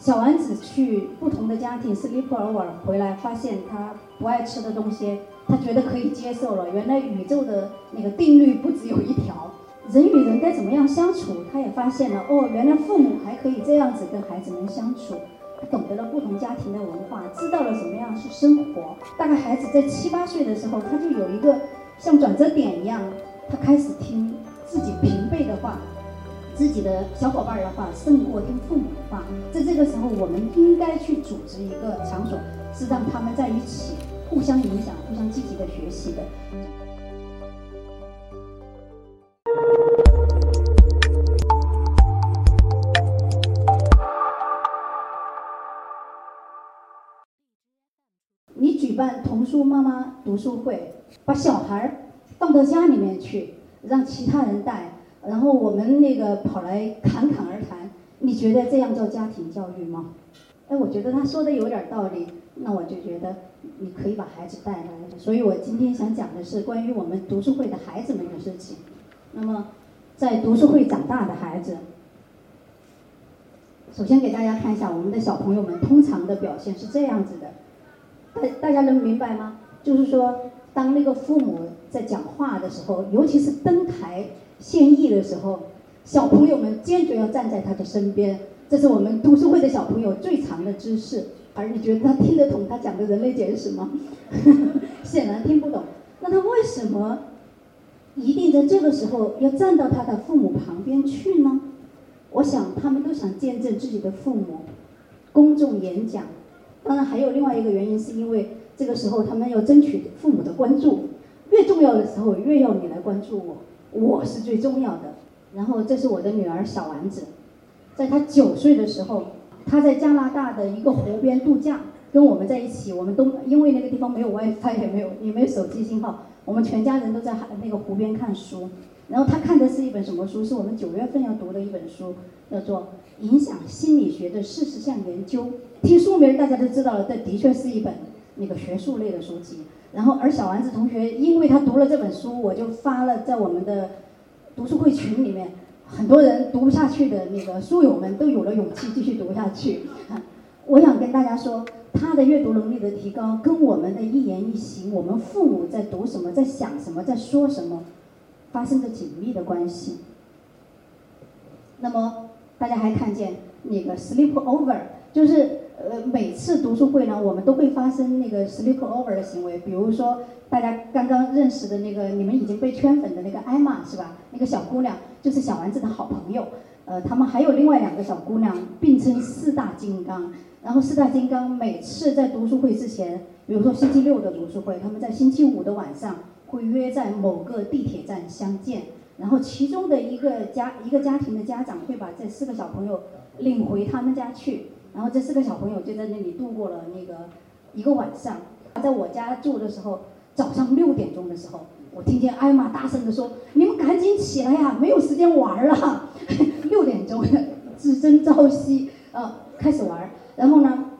小丸子去不同的家庭 sleepover 回来，发现他不爱吃的东西，他觉得可以接受了。原来宇宙的那个定律不只有一条，人与人该怎么样相处，他也发现了。哦，原来父母还可以这样子跟孩子们相处。他懂得了不同家庭的文化，知道了什么样是生活。大概孩子在七八岁的时候，他就有一个像转折点一样，他开始听自己平辈的话。自己的小伙伴的话胜过听父母的话，在这个时候，我们应该去组织一个场所，是让他们在一起互相影响、互相积极的学习的。你举办童书妈妈读书会，把小孩放到家里面去，让其他人带。然后我们那个跑来侃侃而谈，你觉得这样叫家庭教育吗？哎，我觉得他说的有点道理，那我就觉得你可以把孩子带来。所以我今天想讲的是关于我们读书会的孩子们的事情。那么，在读书会长大的孩子，首先给大家看一下我们的小朋友们通常的表现是这样子的，大大家能明白吗？就是说，当那个父母在讲话的时候，尤其是登台。献艺的时候，小朋友们坚决要站在他的身边。这是我们读书会的小朋友最长的姿势。而你觉得他听得懂他讲的人类简史吗？显然听不懂。那他为什么一定在这个时候要站到他的父母旁边去呢？我想他们都想见证自己的父母公众演讲。当然还有另外一个原因，是因为这个时候他们要争取父母的关注。越重要的时候，越要你来关注我。我是最重要的。然后这是我的女儿小丸子，在她九岁的时候，她在加拿大的一个湖边度假，跟我们在一起。我们都因为那个地方没有 WiFi，也没有也没有手机信号，我们全家人都在那个湖边看书。然后她看的是一本什么书？是我们九月份要读的一本书，叫做《影响心理学的事实项研究》。听书名大家都知道了，这的确是一本那个学术类的书籍。然后，而小丸子同学，因为他读了这本书，我就发了在我们的读书会群里面，很多人读不下去的那个书友们都有了勇气继续读下去。我想跟大家说，他的阅读能力的提高，跟我们的一言一行，我们父母在读什么，在想什么，在说什么，发生着紧密的关系。那么，大家还看见那个 sleep over，就是。呃，每次读书会呢，我们都会发生那个 sleep over 的行为。比如说，大家刚刚认识的那个，你们已经被圈粉的那个艾玛，是吧？那个小姑娘就是小丸子的好朋友。呃，他们还有另外两个小姑娘，并称四大金刚。然后四大金刚每次在读书会之前，比如说星期六的读书会，他们在星期五的晚上会约在某个地铁站相见。然后其中的一个家一个家庭的家长会把这四个小朋友领回他们家去。然后这四个小朋友就在那里度过了那个一个晚上。在我家住的时候，早上六点钟的时候，我听见艾玛大声地说：“你们赶紧起来呀，没有时间玩了。”六点钟，只争朝夕，呃，开始玩。然后呢，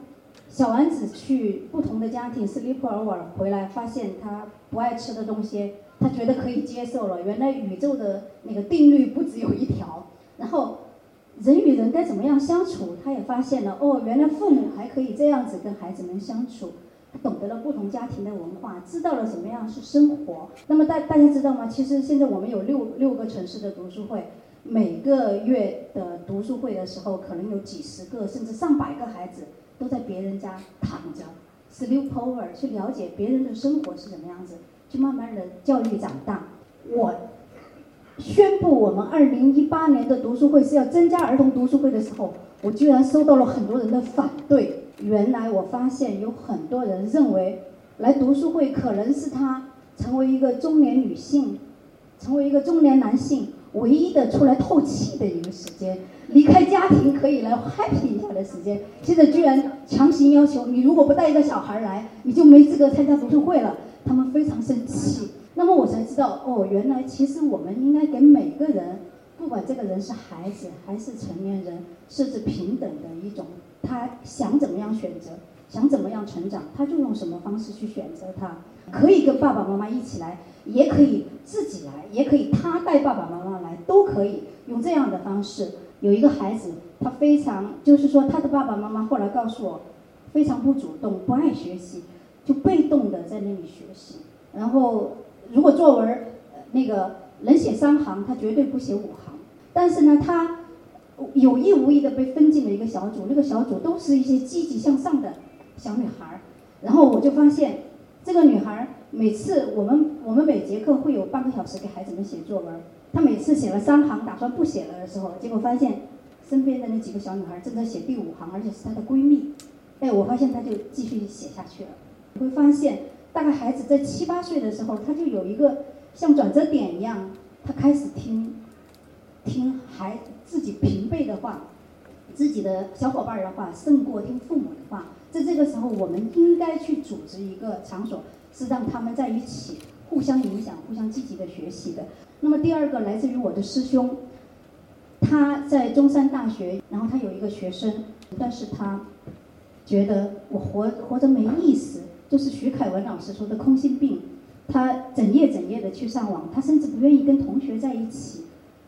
小丸子去不同的家庭 sleepover 回来，发现他不爱吃的东西，他觉得可以接受了。原来宇宙的那个定律不只有一条。然后。人与人该怎么样相处？他也发现了哦，原来父母还可以这样子跟孩子们相处。他懂得了不同家庭的文化，知道了什么样是生活。那么大大家知道吗？其实现在我们有六六个城市的读书会，每个月的读书会的时候，可能有几十个甚至上百个孩子都在别人家躺着，sleep over，去了解别人的生活是什么样子，去慢慢的教育长大。我。宣布我们二零一八年的读书会是要增加儿童读书会的时候，我居然收到了很多人的反对。原来我发现有很多人认为，来读书会可能是他成为一个中年女性，成为一个中年男性唯一的出来透气的一个时间，离开家庭可以来 happy 一下的时间。现在居然强行要求你，如果不带一个小孩来，你就没资格参加读书会了。他们非常生气。那么我才知道，哦，原来其实我们应该给每个人，不管这个人是孩子还是成年人，设置平等的一种，他想怎么样选择，想怎么样成长，他就用什么方式去选择他。可以跟爸爸妈妈一起来，也可以自己来，也可以他带爸爸妈妈来，都可以用这样的方式。有一个孩子，他非常就是说他的爸爸妈妈后来告诉我，非常不主动，不爱学习，就被动的在那里学习。然后如果作文那个能写三行，他绝对不写五行。但是呢，他有意无意的被分进了一个小组，那个小组都是一些积极向上的小女孩儿。然后我就发现，这个女孩儿每次我们我们每节课会有半个小时给孩子们写作文。她每次写了三行，打算不写了的时候，结果发现身边的那几个小女孩正在写第五行，而且是她的闺蜜。哎，我发现她就继续写下去了。你会发现，大概孩子在七八岁的时候，他就有一个像转折点一样，他开始听听孩自己平辈的话，自己的小伙伴的话，胜过听父母的话。在这个时候，我们应该去组织一个场所，是让他们在一起互相影响、互相积极的学习的。那么第二个来自于我的师兄，他在中山大学，然后他有一个学生，但是他觉得我活活着没意思，就是徐凯文老师说的空心病。他整夜整夜的去上网，他甚至不愿意跟同学在一起，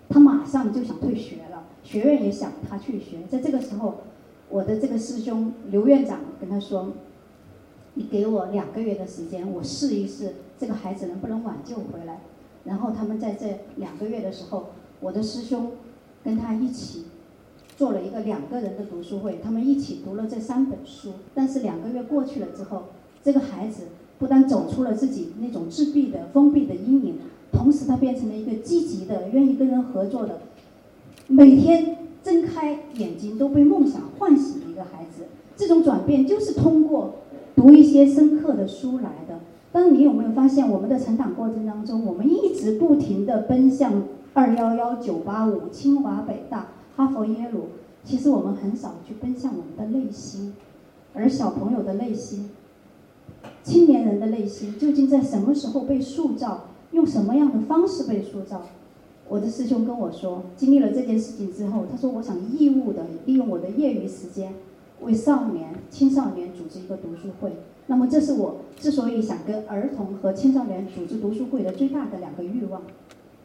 他马上就想退学了。学院也想他退学。在这个时候，我的这个师兄刘院长跟他说：“你给我两个月的时间，我试一试这个孩子能不能挽救回来。”然后他们在这两个月的时候，我的师兄跟他一起做了一个两个人的读书会，他们一起读了这三本书。但是两个月过去了之后，这个孩子不但走出了自己那种自闭的封闭的阴影，同时他变成了一个积极的、愿意跟人合作的，每天睁开眼睛都被梦想唤醒的一个孩子。这种转变就是通过读一些深刻的书来的。但是你有没有发现，我们的成长过程当中，我们一直不停地奔向二幺幺、九八五、清华、北大、哈佛、耶鲁，其实我们很少去奔向我们的内心。而小朋友的内心，青年人的内心，究竟在什么时候被塑造？用什么样的方式被塑造？我的师兄跟我说，经历了这件事情之后，他说：“我想义务的利用我的业余时间，为少年、青少年组织一个读书会。”那么，这是我之所以想跟儿童和青少年组织读书会的最大的两个欲望。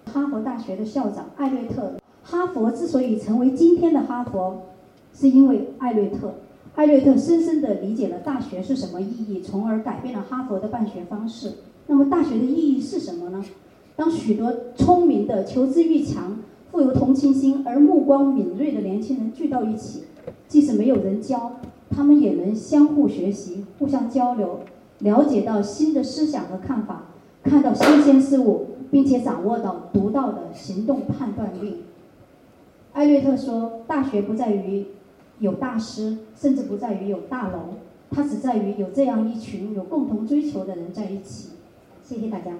哈佛大学的校长艾略特，哈佛之所以成为今天的哈佛，是因为艾略特。艾略特深深地理解了大学是什么意义，从而改变了哈佛的办学方式。那么，大学的意义是什么呢？当许多聪明的、求知欲强、富有同情心而目光敏锐的年轻人聚到一起，即使没有人教。他们也能相互学习、互相交流，了解到新的思想和看法，看到新鲜事物，并且掌握到独到的行动判断力。艾略特说：“大学不在于有大师，甚至不在于有大楼，它只在于有这样一群有共同追求的人在一起。”谢谢大家。